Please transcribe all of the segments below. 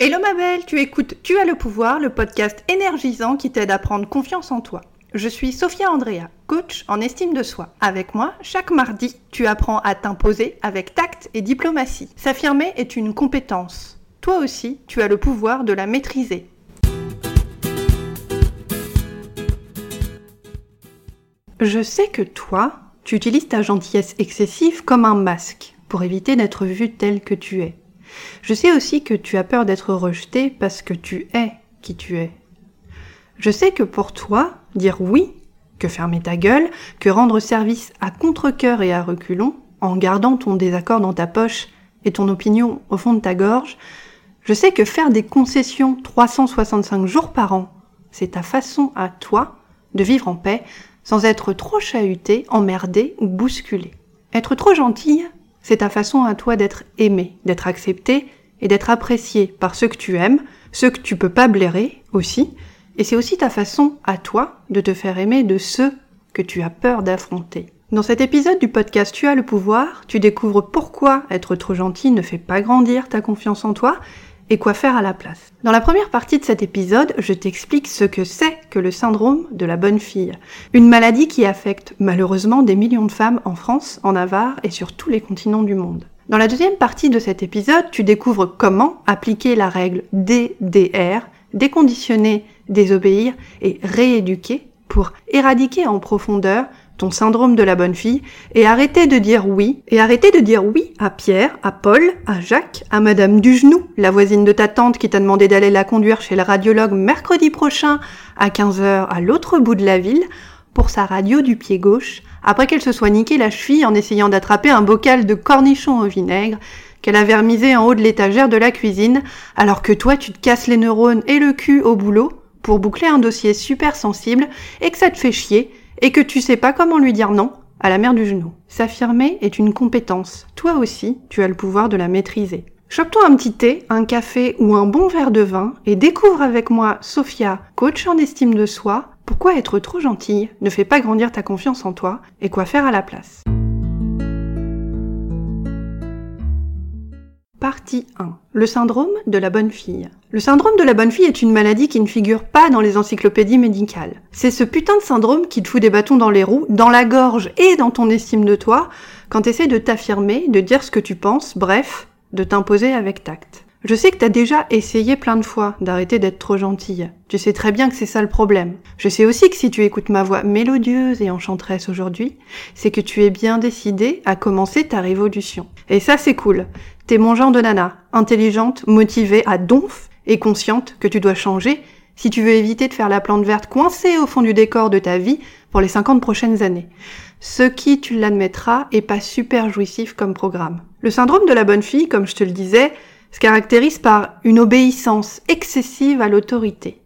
Hello ma belle, tu écoutes Tu as le pouvoir, le podcast énergisant qui t'aide à prendre confiance en toi. Je suis Sophia Andrea, coach en estime de soi. Avec moi, chaque mardi, tu apprends à t'imposer avec tact et diplomatie. S'affirmer est une compétence. Toi aussi, tu as le pouvoir de la maîtriser. Je sais que toi, tu utilises ta gentillesse excessive comme un masque pour éviter d'être vu tel que tu es. Je sais aussi que tu as peur d'être rejeté parce que tu es qui tu es. Je sais que pour toi, dire oui, que fermer ta gueule, que rendre service à contre-coeur et à reculons, en gardant ton désaccord dans ta poche et ton opinion au fond de ta gorge, je sais que faire des concessions 365 jours par an, c'est ta façon à toi de vivre en paix sans être trop chahuté, emmerdé ou bousculé. Être trop gentille, c'est ta façon à toi d'être aimé, d'être accepté et d'être apprécié par ceux que tu aimes, ceux que tu peux pas blairer aussi, et c'est aussi ta façon à toi de te faire aimer de ceux que tu as peur d'affronter. Dans cet épisode du podcast Tu as le pouvoir, tu découvres pourquoi être trop gentil ne fait pas grandir ta confiance en toi et quoi faire à la place. Dans la première partie de cet épisode, je t'explique ce que c'est que le syndrome de la bonne fille. Une maladie qui affecte malheureusement des millions de femmes en France, en Navarre et sur tous les continents du monde. Dans la deuxième partie de cet épisode, tu découvres comment appliquer la règle DDR, déconditionner, désobéir et rééduquer pour éradiquer en profondeur ton syndrome de la bonne fille, et arrêtez de dire oui, et arrêtez de dire oui à Pierre, à Paul, à Jacques, à Madame Dugenou, la voisine de ta tante qui t'a demandé d'aller la conduire chez le radiologue mercredi prochain à 15h à l'autre bout de la ville pour sa radio du pied gauche, après qu'elle se soit niqué la cheville en essayant d'attraper un bocal de cornichons au vinaigre qu'elle a vermisé en haut de l'étagère de la cuisine, alors que toi tu te casses les neurones et le cul au boulot pour boucler un dossier super sensible et que ça te fait chier et que tu sais pas comment lui dire non à la mère du genou. S'affirmer est une compétence. Toi aussi, tu as le pouvoir de la maîtriser. Chope-toi un petit thé, un café ou un bon verre de vin et découvre avec moi Sophia, coach en estime de soi, pourquoi être trop gentille ne fait pas grandir ta confiance en toi et quoi faire à la place. Partie 1. Le syndrome de la bonne fille. Le syndrome de la bonne fille est une maladie qui ne figure pas dans les encyclopédies médicales. C'est ce putain de syndrome qui te fout des bâtons dans les roues, dans la gorge et dans ton estime de toi, quand t'essaies de t'affirmer, de dire ce que tu penses, bref, de t'imposer avec tact. Je sais que t'as déjà essayé plein de fois d'arrêter d'être trop gentille. Tu sais très bien que c'est ça le problème. Je sais aussi que si tu écoutes ma voix mélodieuse et enchanteresse aujourd'hui, c'est que tu es bien décidé à commencer ta révolution. Et ça c'est cool. T'es mon genre de nana, intelligente, motivée, à donf et consciente que tu dois changer si tu veux éviter de faire la plante verte coincée au fond du décor de ta vie pour les 50 prochaines années. Ce qui, tu l'admettras, est pas super jouissif comme programme. Le syndrome de la bonne fille, comme je te le disais, se caractérise par une obéissance excessive à l'autorité.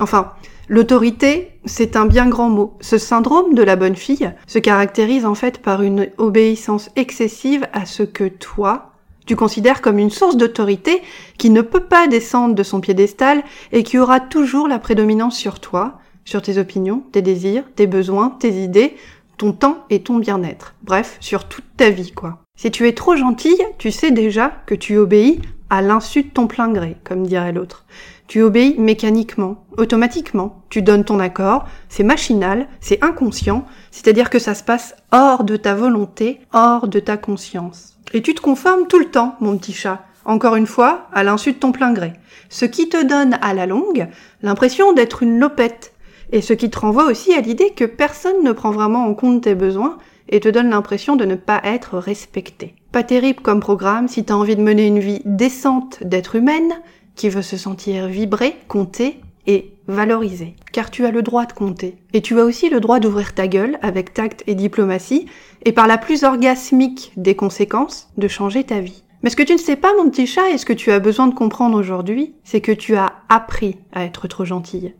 Enfin, l'autorité, c'est un bien grand mot. Ce syndrome de la bonne fille se caractérise en fait par une obéissance excessive à ce que toi, tu considères comme une source d'autorité qui ne peut pas descendre de son piédestal et qui aura toujours la prédominance sur toi, sur tes opinions, tes désirs, tes besoins, tes idées, ton temps et ton bien-être. Bref, sur toute ta vie, quoi. Si tu es trop gentille, tu sais déjà que tu obéis à l'insu de ton plein gré, comme dirait l'autre. Tu obéis mécaniquement, automatiquement. Tu donnes ton accord, c'est machinal, c'est inconscient, c'est-à-dire que ça se passe hors de ta volonté, hors de ta conscience. Et tu te conformes tout le temps, mon petit chat, encore une fois, à l'insu de ton plein gré. Ce qui te donne à la longue l'impression d'être une lopette, et ce qui te renvoie aussi à l'idée que personne ne prend vraiment en compte tes besoins et te donne l'impression de ne pas être respecté. Pas terrible comme programme si t'as envie de mener une vie décente d'être humaine, qui veut se sentir vibrer, compter et valoriser. Car tu as le droit de compter. Et tu as aussi le droit d'ouvrir ta gueule avec tact et diplomatie, et par la plus orgasmique des conséquences, de changer ta vie. Mais ce que tu ne sais pas, mon petit chat, et ce que tu as besoin de comprendre aujourd'hui, c'est que tu as appris à être trop gentille.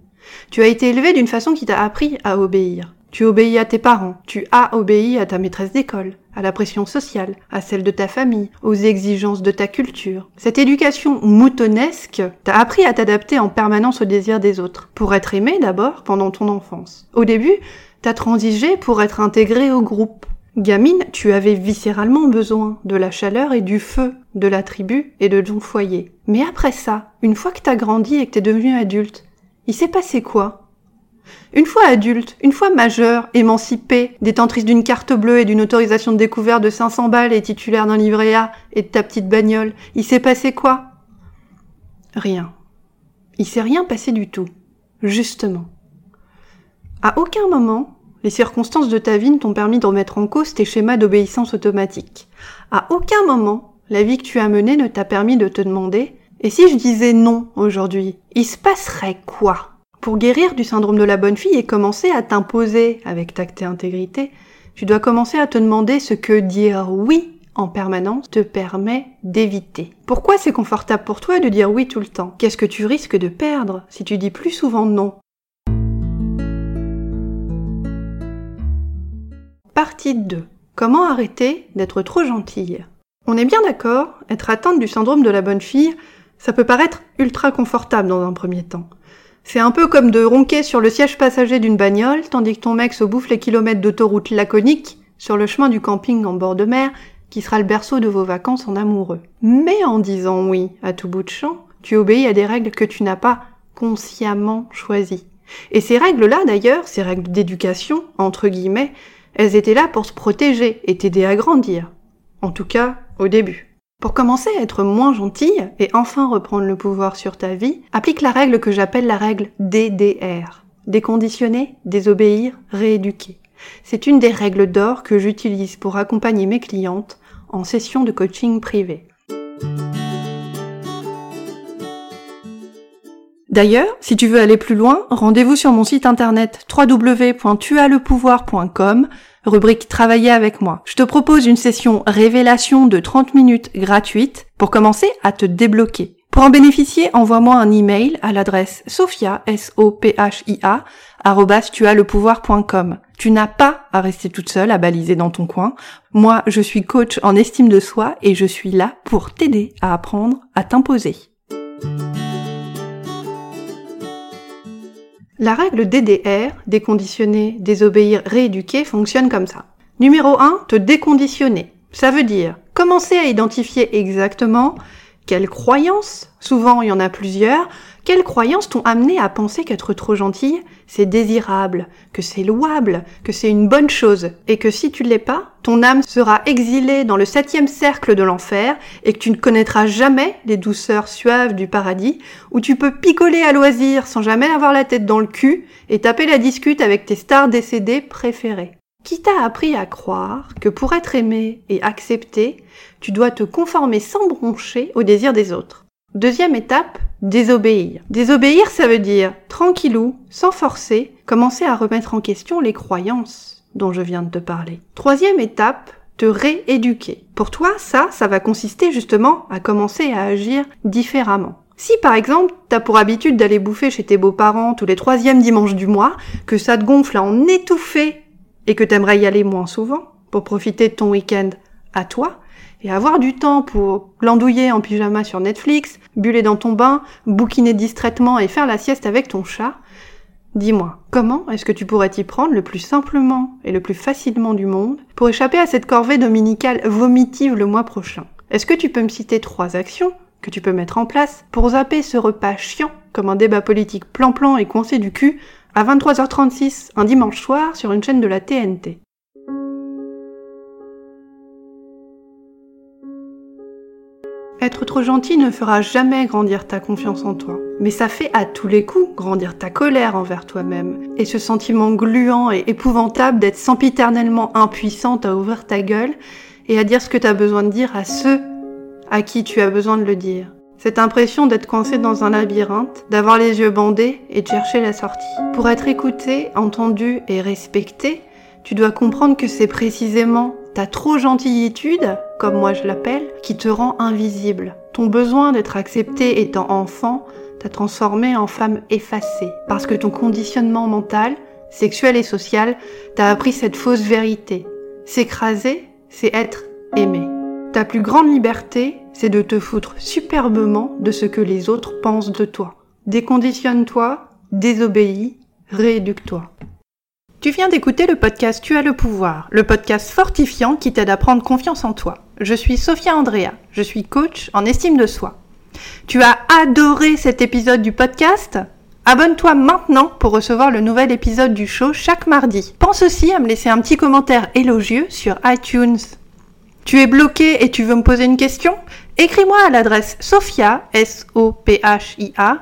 Tu as été élevé d'une façon qui t'a appris à obéir. Tu obéis à tes parents, tu as obéi à ta maîtresse d'école, à la pression sociale, à celle de ta famille, aux exigences de ta culture. Cette éducation moutonnesque t'a appris à t'adapter en permanence aux désirs des autres, pour être aimé d'abord pendant ton enfance. Au début, t'as transigé pour être intégré au groupe. Gamine, tu avais viscéralement besoin de la chaleur et du feu de la tribu et de ton foyer. Mais après ça, une fois que t'as grandi et que t'es devenu adulte, il s'est passé quoi? Une fois adulte, une fois majeur, émancipé, détentrice d'une carte bleue et d'une autorisation de découverte de 500 balles et titulaire d'un livret A et de ta petite bagnole, il s'est passé quoi? Rien. Il s'est rien passé du tout. Justement. À aucun moment, les circonstances de ta vie ne t'ont permis de remettre en cause tes schémas d'obéissance automatique. À aucun moment, la vie que tu as menée ne t'a permis de te demander et si je disais non aujourd'hui, il se passerait quoi? Pour guérir du syndrome de la bonne fille et commencer à t'imposer avec tact et intégrité, tu dois commencer à te demander ce que dire oui en permanence te permet d'éviter. Pourquoi c'est confortable pour toi de dire oui tout le temps? Qu'est-ce que tu risques de perdre si tu dis plus souvent non? Partie 2. Comment arrêter d'être trop gentille? On est bien d'accord, être atteinte du syndrome de la bonne fille, ça peut paraître ultra confortable dans un premier temps. C'est un peu comme de ronquer sur le siège passager d'une bagnole tandis que ton mec se bouffe les kilomètres d'autoroute laconique sur le chemin du camping en bord de mer qui sera le berceau de vos vacances en amoureux. Mais en disant oui à tout bout de champ, tu obéis à des règles que tu n'as pas consciemment choisies. Et ces règles-là, d'ailleurs, ces règles d'éducation, entre guillemets, elles étaient là pour se protéger et t'aider à grandir. En tout cas, au début. Pour commencer à être moins gentille et enfin reprendre le pouvoir sur ta vie, applique la règle que j'appelle la règle DDR. Déconditionner, désobéir, rééduquer. C'est une des règles d'or que j'utilise pour accompagner mes clientes en session de coaching privé. D'ailleurs, si tu veux aller plus loin, rendez-vous sur mon site internet www.tuaslepouvoir.com, rubrique Travailler avec moi. Je te propose une session révélation de 30 minutes gratuite pour commencer à te débloquer. Pour en bénéficier, envoie-moi un email à l'adresse sophia, s o p h i a Tu n'as pas à rester toute seule à baliser dans ton coin. Moi, je suis coach en estime de soi et je suis là pour t'aider à apprendre à t'imposer. La règle DDR, déconditionner, désobéir, rééduquer, fonctionne comme ça. Numéro 1, te déconditionner. Ça veut dire commencer à identifier exactement quelles croyances, souvent il y en a plusieurs, quelles croyances t'ont amené à penser qu'être trop gentille, c'est désirable, que c'est louable, que c'est une bonne chose, et que si tu l'es pas, ton âme sera exilée dans le septième cercle de l'enfer, et que tu ne connaîtras jamais les douceurs suaves du paradis, où tu peux picoler à loisir sans jamais avoir la tête dans le cul, et taper la discute avec tes stars décédées préférées. Qui t'a appris à croire que pour être aimé et accepté, tu dois te conformer sans broncher aux désirs des autres? Deuxième étape, désobéir. Désobéir, ça veut dire, tranquillou, sans forcer, commencer à remettre en question les croyances dont je viens de te parler. Troisième étape, te rééduquer. Pour toi, ça, ça va consister justement à commencer à agir différemment. Si par exemple, t'as pour habitude d'aller bouffer chez tes beaux-parents tous les troisièmes dimanches du mois, que ça te gonfle à en étouffer et que t'aimerais y aller moins souvent pour profiter de ton week-end à toi et avoir du temps pour glandouiller en pyjama sur Netflix, buller dans ton bain, bouquiner distraitement et faire la sieste avec ton chat, dis-moi, comment est-ce que tu pourrais t'y prendre le plus simplement et le plus facilement du monde pour échapper à cette corvée dominicale vomitive le mois prochain? Est-ce que tu peux me citer trois actions que tu peux mettre en place pour zapper ce repas chiant comme un débat politique plan-plan et coincé du cul à 23h36 un dimanche soir sur une chaîne de la TNT. Être trop gentil ne fera jamais grandir ta confiance en toi. Mais ça fait à tous les coups grandir ta colère envers toi-même. Et ce sentiment gluant et épouvantable d'être sempiternellement impuissante à ouvrir ta gueule et à dire ce que tu as besoin de dire à ceux à qui tu as besoin de le dire. Cette impression d'être coincé dans un labyrinthe, d'avoir les yeux bandés et de chercher la sortie. Pour être écouté, entendu et respecté, tu dois comprendre que c'est précisément ta trop gentillitude, comme moi je l'appelle, qui te rend invisible. Ton besoin d'être accepté étant enfant t'a transformé en femme effacée, parce que ton conditionnement mental, sexuel et social, t'a appris cette fausse vérité. S'écraser, c'est être aimé. Ta plus grande liberté, c'est de te foutre superbement de ce que les autres pensent de toi. Déconditionne-toi, désobéis, rééduque-toi. Tu viens d'écouter le podcast Tu as le pouvoir, le podcast fortifiant qui t'aide à prendre confiance en toi. Je suis Sophia Andrea, je suis coach en estime de soi. Tu as adoré cet épisode du podcast? Abonne-toi maintenant pour recevoir le nouvel épisode du show chaque mardi. Pense aussi à me laisser un petit commentaire élogieux sur iTunes. Tu es bloqué et tu veux me poser une question? Écris-moi à l'adresse sophia, s o p h i a.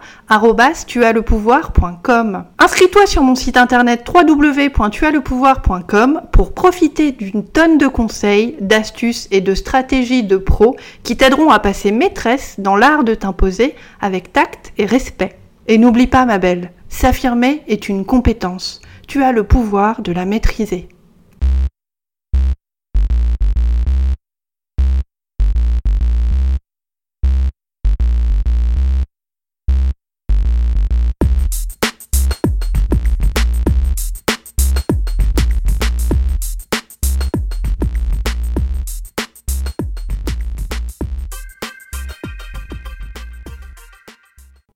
Inscris-toi sur mon site internet www.tuaslepouvoir.com pour profiter d'une tonne de conseils, d'astuces et de stratégies de pros qui t'aideront à passer maîtresse dans l'art de t'imposer avec tact et respect. Et n'oublie pas ma belle, s'affirmer est une compétence. Tu as le pouvoir de la maîtriser.